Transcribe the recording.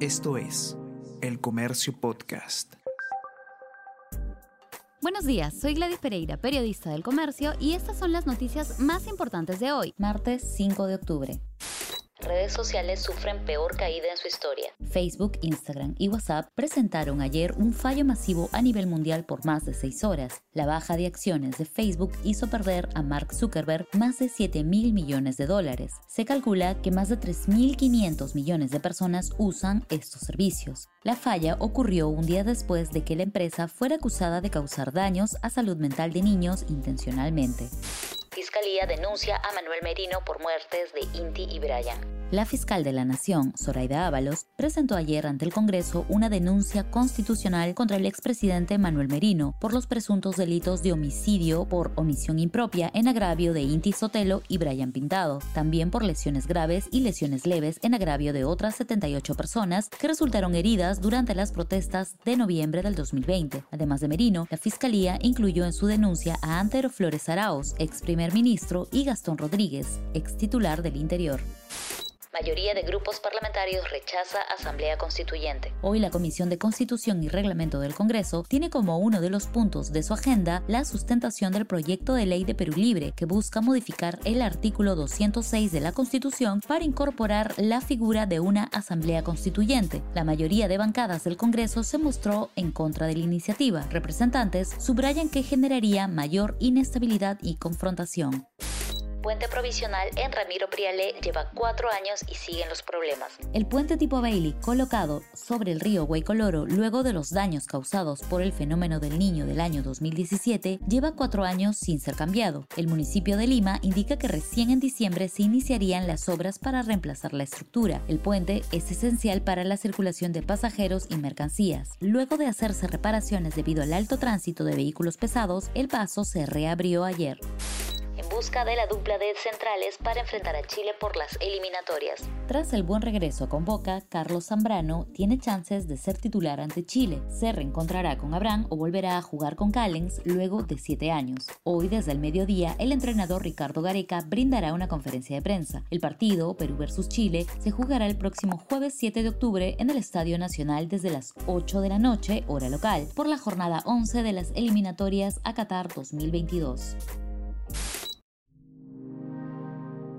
Esto es El Comercio Podcast. Buenos días, soy Gladys Pereira, periodista del Comercio, y estas son las noticias más importantes de hoy, martes 5 de octubre redes sociales sufren peor caída en su historia. Facebook, Instagram y WhatsApp presentaron ayer un fallo masivo a nivel mundial por más de seis horas. La baja de acciones de Facebook hizo perder a Mark Zuckerberg más de 7 mil millones de dólares. Se calcula que más de 3.500 millones de personas usan estos servicios. La falla ocurrió un día después de que la empresa fuera acusada de causar daños a salud mental de niños intencionalmente. Fiscalía denuncia a Manuel Merino por muertes de Inti y Brian. La fiscal de la Nación, Zoraida Ábalos, presentó ayer ante el Congreso una denuncia constitucional contra el expresidente Manuel Merino por los presuntos delitos de homicidio por omisión impropia en agravio de Inti Sotelo y Brian Pintado, también por lesiones graves y lesiones leves en agravio de otras 78 personas que resultaron heridas durante las protestas de noviembre del 2020. Además de Merino, la fiscalía incluyó en su denuncia a Antero Flores Arauz, ex primer ministro, y Gastón Rodríguez, ex titular del Interior. Mayoría de grupos parlamentarios rechaza Asamblea Constituyente. Hoy la Comisión de Constitución y Reglamento del Congreso tiene como uno de los puntos de su agenda la sustentación del proyecto de ley de Perú Libre que busca modificar el artículo 206 de la Constitución para incorporar la figura de una Asamblea Constituyente. La mayoría de bancadas del Congreso se mostró en contra de la iniciativa. Representantes subrayan que generaría mayor inestabilidad y confrontación puente provisional en Ramiro Priale lleva cuatro años y siguen los problemas. El puente tipo Bailey, colocado sobre el río Guaycoloro luego de los daños causados por el fenómeno del niño del año 2017, lleva cuatro años sin ser cambiado. El municipio de Lima indica que recién en diciembre se iniciarían las obras para reemplazar la estructura. El puente es esencial para la circulación de pasajeros y mercancías. Luego de hacerse reparaciones debido al alto tránsito de vehículos pesados, el paso se reabrió ayer busca de la dupla de centrales para enfrentar a Chile por las eliminatorias. Tras el buen regreso con Boca, Carlos Zambrano tiene chances de ser titular ante Chile. Se reencontrará con Abraham o volverá a jugar con Callens luego de siete años. Hoy, desde el mediodía, el entrenador Ricardo Gareca brindará una conferencia de prensa. El partido, Perú vs Chile, se jugará el próximo jueves 7 de octubre en el Estadio Nacional desde las 8 de la noche, hora local, por la jornada 11 de las eliminatorias a Qatar 2022.